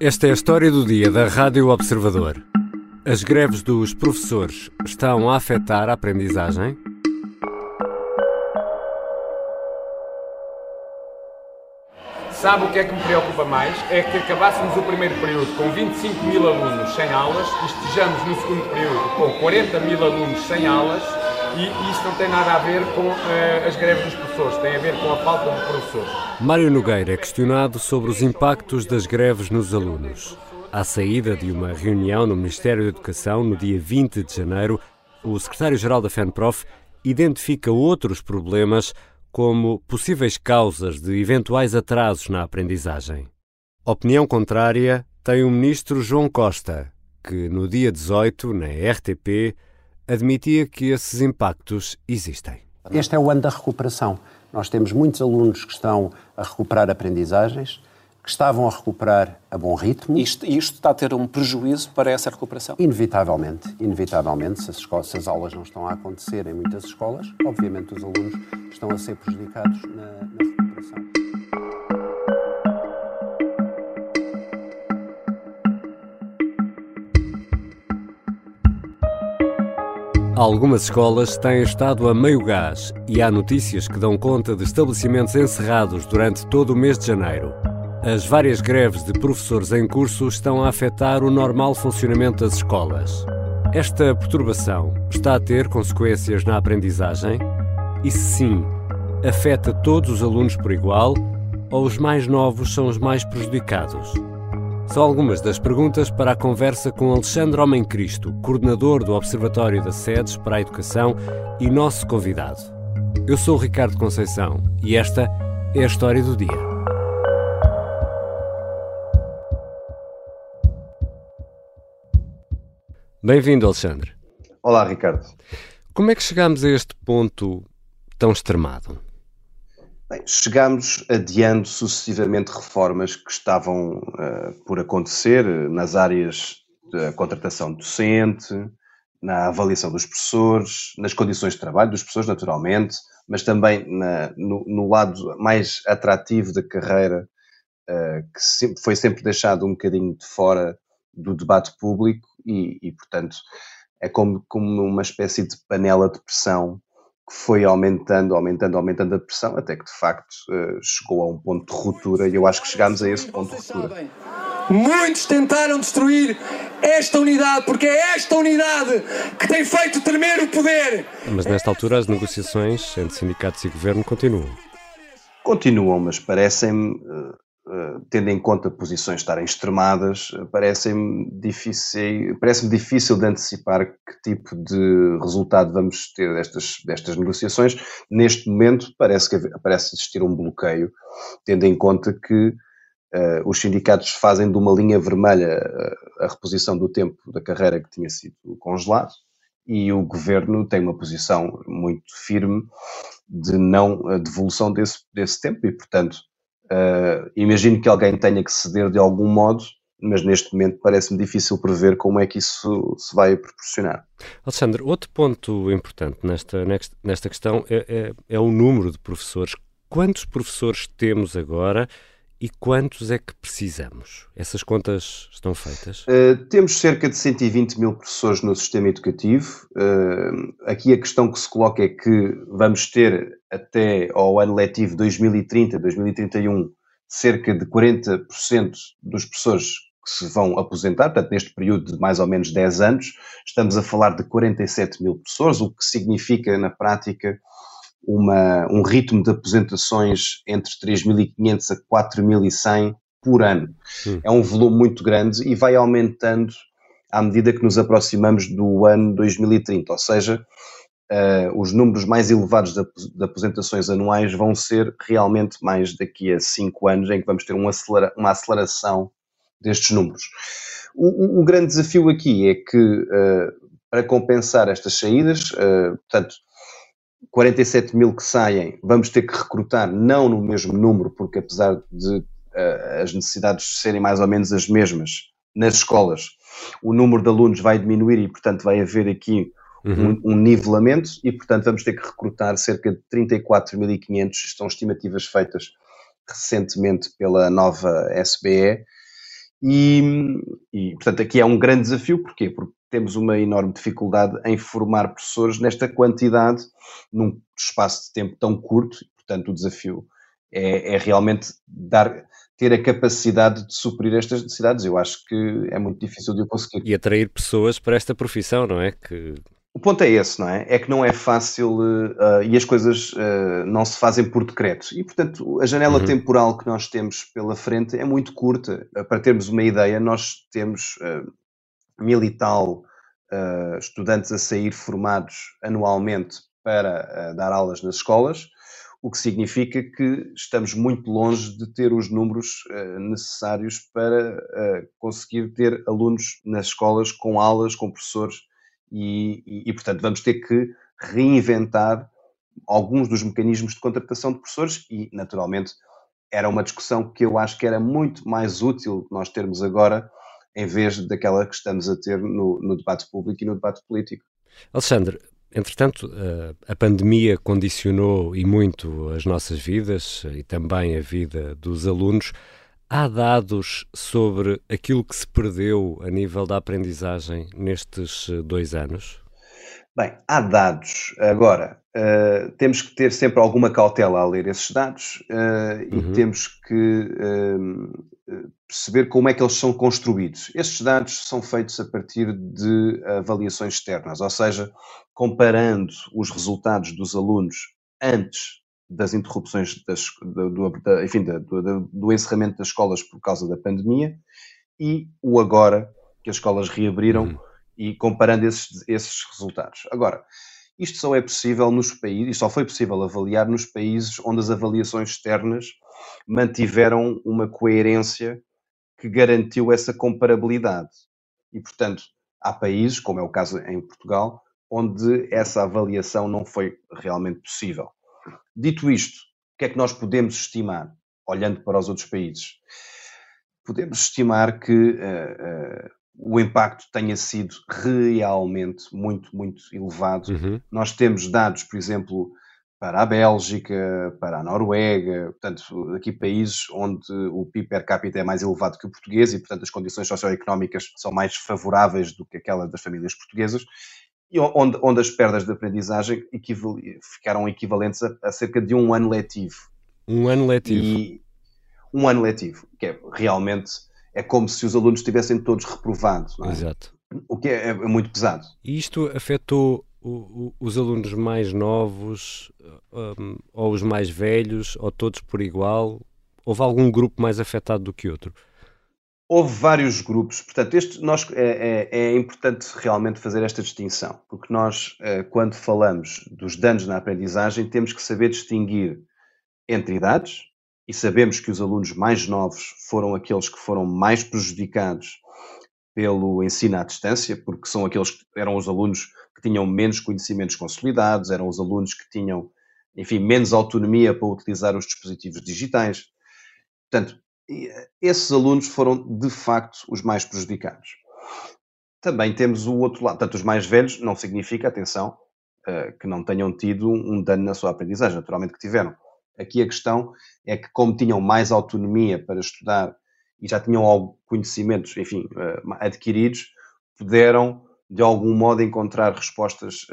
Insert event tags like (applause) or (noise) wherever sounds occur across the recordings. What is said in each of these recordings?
Esta é a história do dia da Rádio Observador. As greves dos professores estão a afetar a aprendizagem? Sabe o que é que me preocupa mais? É que acabássemos o primeiro período com 25 mil alunos sem aulas e estejamos no segundo período com 40 mil alunos sem aulas e isso não tem nada a ver com uh, as greves dos professores, tem a ver com a falta de professores. Mário Nogueira é questionado sobre os impactos das greves nos alunos. À saída de uma reunião no Ministério da Educação no dia 20 de janeiro, o secretário-geral da FENPROF identifica outros problemas como possíveis causas de eventuais atrasos na aprendizagem. Opinião contrária tem o ministro João Costa, que no dia 18, na RTP, admitia que esses impactos existem. Este é o ano da recuperação. Nós temos muitos alunos que estão a recuperar aprendizagens, que estavam a recuperar a bom ritmo. Isto, isto está a ter um prejuízo para essa recuperação? Inevitavelmente, inevitavelmente, se as, escolas, se as aulas não estão a acontecer em muitas escolas, obviamente os alunos estão a ser prejudicados na, na Algumas escolas têm estado a meio gás e há notícias que dão conta de estabelecimentos encerrados durante todo o mês de janeiro. As várias greves de professores em curso estão a afetar o normal funcionamento das escolas. Esta perturbação está a ter consequências na aprendizagem? E se sim, afeta todos os alunos por igual ou os mais novos são os mais prejudicados? São algumas das perguntas para a conversa com Alexandre Homem Cristo, coordenador do Observatório das Sedes para a Educação e nosso convidado. Eu sou o Ricardo Conceição e esta é a história do dia. Bem-vindo, Alexandre. Olá, Ricardo. Como é que chegamos a este ponto tão extremado? Bem, chegamos adiando sucessivamente reformas que estavam uh, por acontecer nas áreas da contratação docente, na avaliação dos professores, nas condições de trabalho dos professores, naturalmente, mas também na, no, no, lado mais atrativo da carreira, uh, que sempre, foi sempre deixado um bocadinho de fora do debate público e, e portanto, é como, como uma espécie de panela de pressão que foi aumentando, aumentando, aumentando a pressão, até que de facto eh, chegou a um ponto de ruptura e eu acho que chegámos a esse ponto de ruptura. Muitos tentaram destruir esta unidade, porque é esta unidade que tem feito tremer o poder. Mas nesta altura as negociações entre sindicatos e governo continuam. Continuam, mas parecem-me eh, tendo em conta posições estarem extremadas, eh, parece-me difícil, parece difícil de antecipar que tipo de resultado vamos ter destas, destas negociações. Neste momento, parece, que, parece existir um bloqueio, tendo em conta que uh, os sindicatos fazem de uma linha vermelha a, a reposição do tempo da carreira que tinha sido congelado e o governo tem uma posição muito firme de não devolução desse, desse tempo e, portanto, Uh, imagino que alguém tenha que ceder de algum modo, mas neste momento parece-me difícil prever como é que isso se vai proporcionar. Alexandre, outro ponto importante nesta, nesta questão é, é, é o número de professores. Quantos professores temos agora e quantos é que precisamos? Essas contas estão feitas? Uh, temos cerca de 120 mil professores no sistema educativo. Uh, aqui a questão que se coloca é que vamos ter até ao ano letivo 2030-2031 cerca de 40% dos professores que se vão aposentar, portanto, neste período de mais ou menos 10 anos, estamos a falar de 47 mil professores, o que significa, na prática, uma, um ritmo de aposentações entre 3.500 a 4.100 por ano. Hum. É um volume muito grande e vai aumentando à medida que nos aproximamos do ano 2030, ou seja, uh, os números mais elevados de, de, aposentações anuais vão ser realmente mais daqui a 5 anos, em que vamos ter um acelera, uma aceleração destes números. O, o, o, grande desafio aqui é que, uh, para compensar estas saídas, uh, portanto, 47 mil que saem, vamos ter que recrutar não no mesmo número, porque apesar de uh, as necessidades serem mais ou menos as mesmas nas escolas, o número de alunos vai diminuir e, portanto, vai haver aqui uhum. um, um, nivelamento e, portanto, vamos ter que recrutar cerca de 34.500, estão estimativas feitas recentemente pela nova SBE, E, e, portanto, aqui é um grande desafio, porquê? Porque temos uma enorme dificuldade em formar professores nesta quantidade, num espaço de tempo tão curto, e, portanto, o desafio é, é realmente dar, ter a capacidade de suprir estas necessidades. Eu acho que é muito difícil de o conseguir. E atrair pessoas para esta profissão, não é? Que o ponto é esse, não é? É que não é fácil uh, e as coisas uh, não se fazem por decreto. E, portanto, a janela uhum. temporal que nós temos pela frente é muito curta. Uh, para termos uma ideia, nós temos mil e tal estudantes a sair formados anualmente para dar aulas nas escolas, o que significa que estamos muito longe de ter os números necessários para conseguir ter alunos nas escolas com aulas, com professores e, e, e, portanto, vamos ter que reinventar alguns dos mecanismos de contratação de professores e, naturalmente, era uma discussão que eu acho que era muito mais útil nós termos agora em vez daquela que estamos a ter no, no debate público e no debate político. Alexandre, entretanto, a pandemia condicionou e muito as nossas vidas e também a vida dos alunos. Há dados sobre aquilo que se perdeu a nível da aprendizagem nestes eh, dois anos? Bem, há dados. Agora, uh, temos que ter sempre alguma cautela a ler esses dados uh, uhum. e temos que uh, perceber como é que eles são construídos. Esses dados são feitos a partir de avaliações externas, ou seja, comparando os resultados dos alunos antes das interrupções das, do, da, enfim, do, do, encerramento das escolas por causa da pandemia e o agora que as escolas reabriram uhum. e comparando esses, esses resultados. Agora, isto só é possível nos países, e só foi possível avaliar nos países onde as avaliações externas mantiveram uma coerência que garantiu essa comparabilidade. E, portanto, há países, como é o caso em Portugal, onde essa avaliação não foi realmente possível. Dito isto, o que é que nós podemos estimar, olhando para os outros países? Podemos estimar que uh, uh, o impacto tenha sido realmente muito, muito elevado. Uhum. Nós temos dados, por exemplo, para a Bélgica, para a Noruega, portanto, aqui países onde o PIB per capita é mais elevado que o português e, portanto, as condições socioeconómicas são mais favoráveis do que aquela das famílias portuguesas e onde, onde as perdas de aprendizagem ficaram equivalentes a, a, cerca de um ano letivo. Um ano letivo. E um ano letivo, que é realmente é como se os alunos estivessem todos reprovados. É? Exato. O que é, é, muito pesado. E isto afetou o, o, os alunos mais novos, um, ou os mais velhos, ou todos por igual? Houve algum grupo mais afetado do que outro? Houve vários grupos, portanto, este, nós, é, é, é, importante realmente fazer esta distinção, porque nós, eh, quando falamos dos danos na aprendizagem, temos que saber distinguir entre idades, e sabemos que os alunos mais novos foram aqueles que foram mais prejudicados pelo ensino à distância, porque são aqueles que eram os alunos que tinham menos conhecimentos consolidados, eram os alunos que tinham, enfim, menos autonomia para utilizar os dispositivos digitais. Portanto, eh, esses alunos foram de facto os mais prejudicados. Também temos o outro lado, tanto os mais velhos, não significa, atenção, eh, que não tenham tido um dano na sua aprendizagem, naturalmente que tiveram. Aqui a questão é que, como tinham mais autonomia para estudar e já tinham conhecimentos, enfim, eh, adquiridos, puderam de algum modo encontrar respostas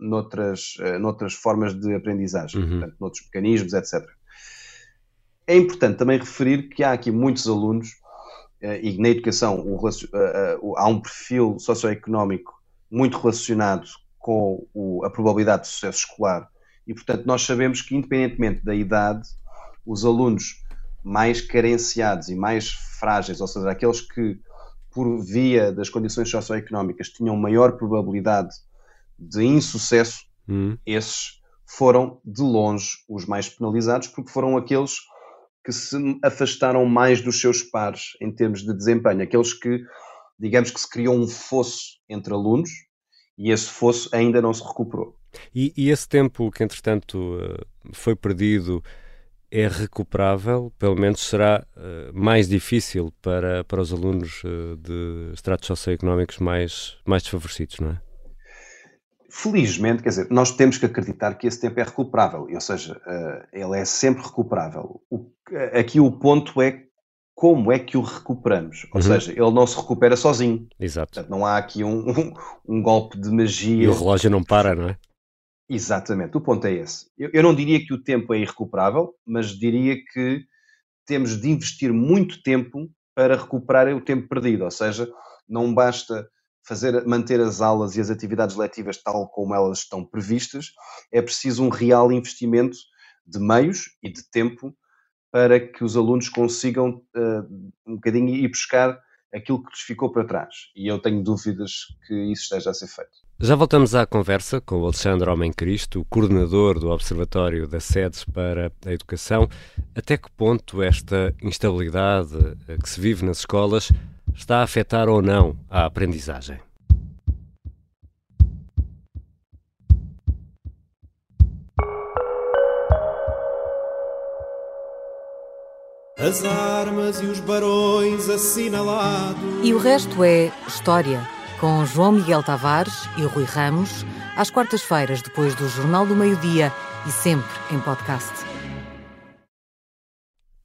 noutras, noutras formas de aprendizagem, uhum. portanto, noutros mecanismos, etc. É importante também referir que há aqui muitos alunos, eh, e na educação o, eh, há um perfil socioeconómico muito relacionado com a probabilidade de sucesso escolar. E, portanto, nós sabemos que, independentemente da idade, os alunos mais carenciados e mais frágeis, ou seja, aqueles que, por via das condições socioeconómicas, tinham maior probabilidade de insucesso, hum. esses foram, de longe, os mais penalizados, porque foram aqueles que se afastaram mais dos seus pares em termos de desempenho, aqueles que, digamos que se criou um fosso entre alunos e esse fosso ainda não se recuperou. E, e esse tempo que, entretanto, eh, foi perdido é recuperável? Pelo menos será uh, mais difícil para, para os alunos uh, de estratos socioeconómicos mais, mais desfavorecidos, não é? Felizmente, quer dizer, nós temos que acreditar que esse tempo é recuperável, ou seja, ele é sempre recuperável. O, aqui o ponto é como é que o recuperamos? Ou uhum. seja, ele não se recupera sozinho. Exato. Portanto, não há aqui um, (laughs) um, um, golpe de magia. E o relógio não para, não é? Exatamente, o ponto é esse. Eu, eu não diria que o tempo é irrecuperável, mas diria que temos de investir muito tempo para recuperar o tempo perdido. Ou seja, não basta fazer, manter as aulas e as atividades letivas tal como elas estão previstas, é preciso um real investimento de meios e de tempo para que os alunos consigam uh, um bocadinho ir buscar aquilo que lhes ficou para trás. E eu tenho dúvidas que isso esteja a ser feito. Já voltamos à conversa com o Alexandre Homem Cristo, coordenador do Observatório da SEDES para a Educação. Até que ponto esta instabilidade eh, que se vive nas escolas está a afetar ou não a aprendizagem? as armas e os barões assinalados. E o resto é história, com João Miguel Tavares e Rui Ramos, às quartas-feiras, depois do Jornal do Meio-Dia e sempre em podcast.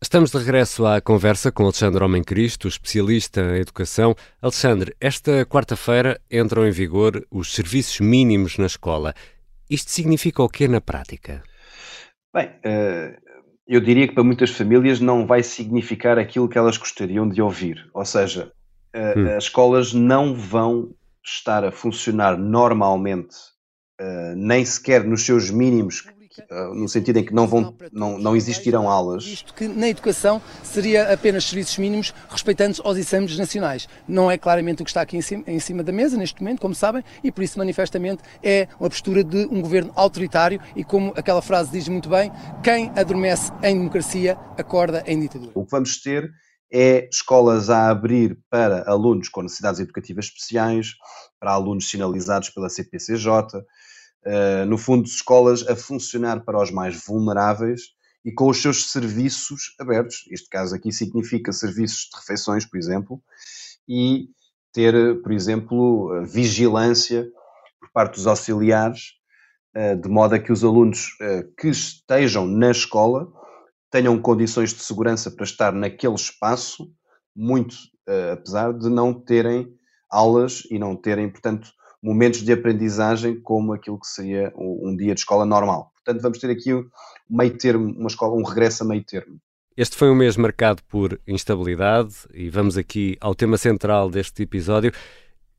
Estamos de regresso à conversa com Alexandre Homem Cristo, especialista em educação. Alexandre, esta quarta-feira entram em vigor os serviços mínimos na escola. Isto significa o quê na prática? Bem, uh, eu diria que para muitas famílias não vai significar aquilo que elas gostariam de ouvir. Ou seja, hum. as escolas não vão estar a funcionar normalmente, uh, nem sequer nos seus mínimos ah, no sentido em que não, vão, não, não existirão aulas. Isto que na educação seria apenas serviços mínimos respeitando aos exames nacionais. Não é claramente o que está aqui em cima, em cima da mesa neste momento, como sabem, e por isso manifestamente é uma postura de um governo autoritário e como aquela frase diz muito bem, quem adormece em democracia acorda em ditadura. O que vamos ter é escolas a abrir para alunos com necessidades educativas especiais, para alunos sinalizados pela CPCJ, uh, no fundo, escolas a funcionar para os mais vulneráveis e com os seus serviços abertos. Este caso aqui significa serviços de refeições, por exemplo, e ter, por exemplo, vigilância por parte dos auxiliares, uh, de modo a que os alunos que estejam na escola tenham condições de segurança para estar naquele espaço, muito apesar de não terem aulas e não terem, portanto, momentos de aprendizagem como aquilo que seria um dia de escola normal. Portanto, vamos ter aqui um meio termo, uma escola, um regresso a meio termo. Este foi um mês marcado por instabilidade e vamos aqui ao tema central deste episódio.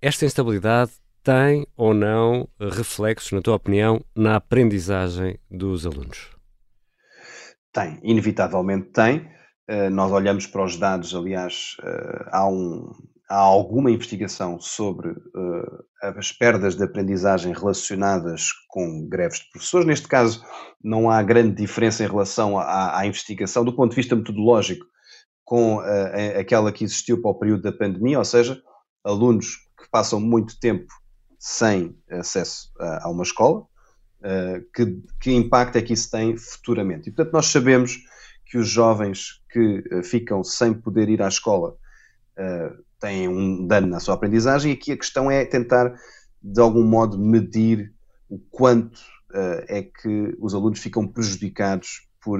Esta instabilidade tem ou não reflexos, na tua opinião, na aprendizagem dos alunos? Tem, inevitavelmente tem. Uh, nós olhamos para os dados, aliás, uh, há um, há alguma investigação sobre uh, as perdas de aprendizagem relacionadas com greves de professores. Neste caso, não há grande diferença em relação à, à investigação do ponto de vista metodológico com aquela que existiu para o período da pandemia, ou seja, alunos que passam muito tempo sem acesso a, a uma escola, que, que impacto é que isso tem futuramente. E, portanto, nós sabemos que os jovens que ficam sem poder ir à escola têm um dano na sua aprendizagem, e aqui a questão é tentar, de algum modo, medir o quanto é que os alunos ficam prejudicados por,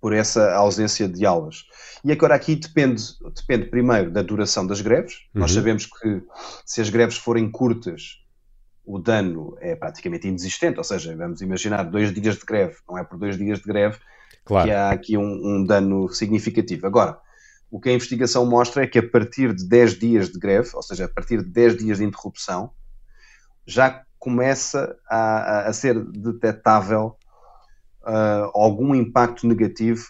por essa ausência de aulas. E agora aqui depende, depende primeiro da duração das greves. Uhum. Nós sabemos que se as greves forem curtas, o dano é praticamente inexistente, ou seja, vamos imaginar dois dias de greve, não é por dois dias de greve claro. que há aqui um, um dano significativo. Agora, o que a investigação mostra é que a partir de 10 dias de greve, ou seja, a partir de 10 dias de interrupção, já começa a, a ser detectável uh, algum impacto negativo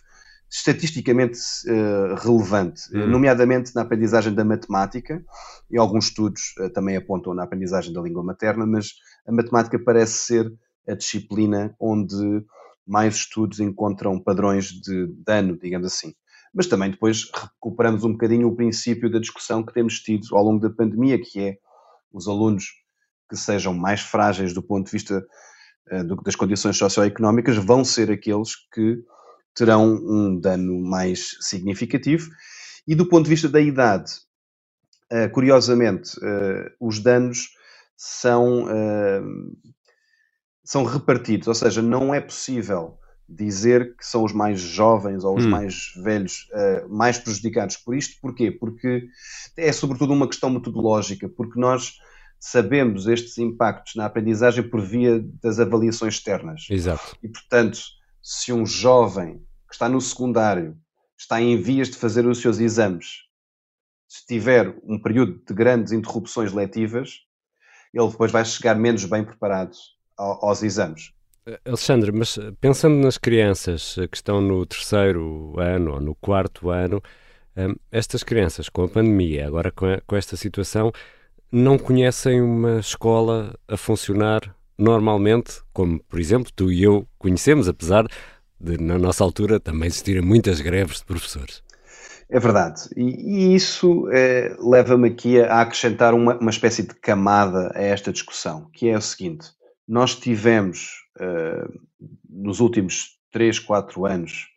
estatisticamente uh, relevante, uhum. nomeadamente na aprendizagem da matemática, e alguns estudos uh, também apontam na aprendizagem da língua materna, mas a matemática parece ser a disciplina onde mais estudos encontram padrões de dano, digamos assim mas também depois recuperamos um bocadinho o princípio da discussão que temos tido ao longo da pandemia, que é os alunos que sejam mais frágeis do ponto de vista uh, das condições socioeconómicas vão ser aqueles que terão um dano mais significativo. E do ponto de vista da idade, uh, curiosamente, uh, os danos são, são repartidos, ou seja, não é possível dizer que são os mais jovens ou os Hum. mais velhos mais prejudicados por isto. Porquê? Porque é sobretudo uma questão metodológica, porque nós sabemos estes impactos na aprendizagem por via das avaliações externas. Exato. E, portanto, se um jovem que está no secundário está em vias de fazer os seus exames, se tiver um período de grandes interrupções letivas, ele depois vai chegar menos bem preparado ao- aos exames. Alexandre, mas eh, pensando nas crianças eh, que estão no terceiro ano ou no quarto ano, estas crianças com a pandemia, agora com esta situação, não conhecem uma escola a funcionar normalmente, como por exemplo tu e eu conhecemos, apesar de na nossa altura também existirem muitas greves de professores. É verdade. E, e isso eh, leva-me aqui a, a acrescentar uma, uma espécie de camada a esta discussão, que é o seguinte: nós tivemos eh, nos últimos 3, 4 anos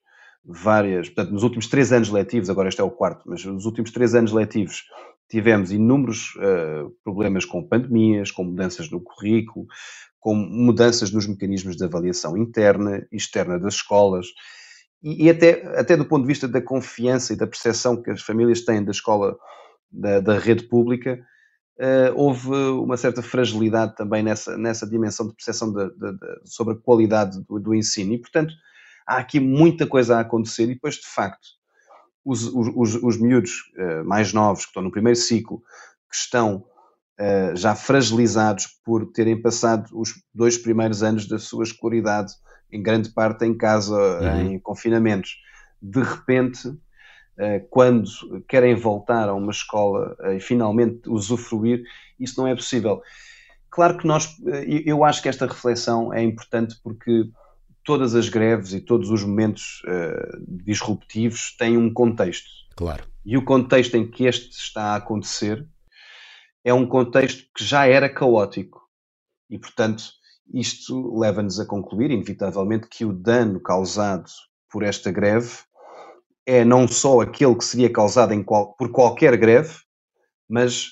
várias, portanto, nos últimos 3 anos letivos, agora este é o quarto, mas nos últimos 3 anos letivos tivemos inúmeros eh, problemas com pandemias, com mudanças no currículo, com mudanças nos mecanismos de avaliação interna e externa das escolas e, e até, até do ponto de vista da confiança e da percepção que as famílias têm da escola, da, da rede pública, eh, houve uma certa fragilidade também nessa, nessa dimensão de percepção de- de- de- sobre a qualidade do, do ensino. E, portanto, há aqui muita coisa a acontecer e depois, de facto, os, os, os, os miúdos eh, mais novos, que estão no primeiro ciclo, que estão eh, já fragilizados por terem passado os dois primeiros anos da sua escolaridade, em grande parte em casa, Uhum. em confinamentos. De repente, eh, quando querem voltar a uma escola e finalmente usufruir, isso não é possível. Claro que nós, eu acho que esta reflexão é importante porque todas as greves e todos os momentos eh, disruptivos têm um contexto. Claro. E o contexto em que este está a acontecer é um contexto que já era caótico. E, portanto, isto leva-nos a concluir, inevitavelmente, que o dano causado por esta greve é não só aquele que seria causado qual- por qualquer greve, mas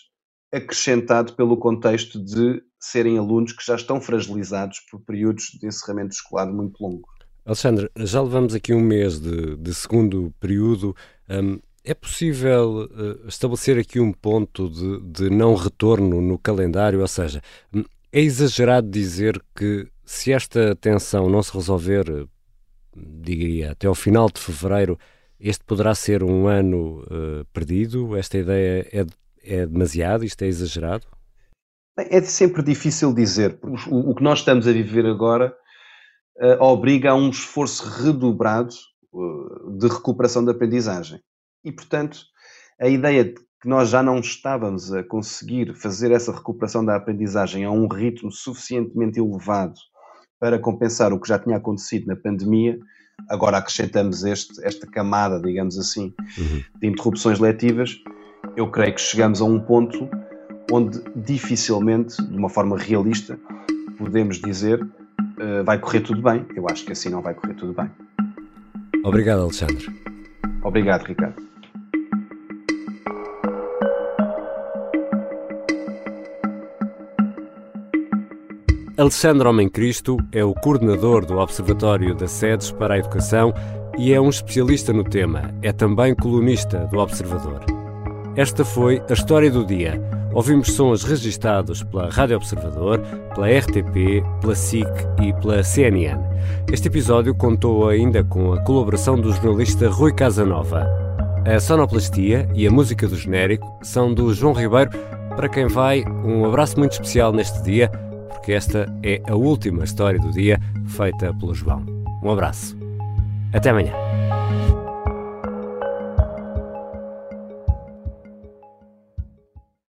acrescentado pelo contexto de serem alunos que já estão fragilizados por períodos de encerramento escolar muito longos. Alexandre, já levamos aqui um mês de, de segundo período. Hum, é possível eh, estabelecer aqui um ponto de, de não retorno no calendário? Ou seja, hum, é exagerado dizer que se esta tensão não se resolver, diria, até ao final de fevereiro, este poderá ser um ano eh, perdido? Esta ideia é, é demasiado? Isto é exagerado? É sempre difícil dizer, porque o, o que nós estamos a viver agora eh, obriga a um esforço redobrado eh, de recuperação da aprendizagem. E, portanto, a ideia de que nós já não estávamos a conseguir fazer essa recuperação da aprendizagem a um ritmo suficientemente elevado para compensar o que já tinha acontecido na pandemia, agora acrescentamos este, esta camada, digamos assim, de interrupções letivas, eu creio que chegamos a um ponto onde dificilmente, de uma forma realista, podemos dizer eh, vai correr tudo bem. Eu acho que assim não vai correr tudo bem. Obrigado, Alexandre. Obrigado, Ricardo. Alexandre Homem Cristo é o coordenador do Observatório da SEDES para a Educação e é um especialista no tema. É também colunista do Observador. Esta foi a história do dia. Ouvimos sons registados pela Rádio Observador, pela RTP, pela SIC e pela CNN. Este episódio contou ainda com a colaboração do jornalista Rui Casanova. A sonoplastia e a música do genérico são do João Ribeiro, para quem vai um abraço muito especial neste dia, porque esta é a última história do dia feita pelo João. Um abraço. Até amanhã.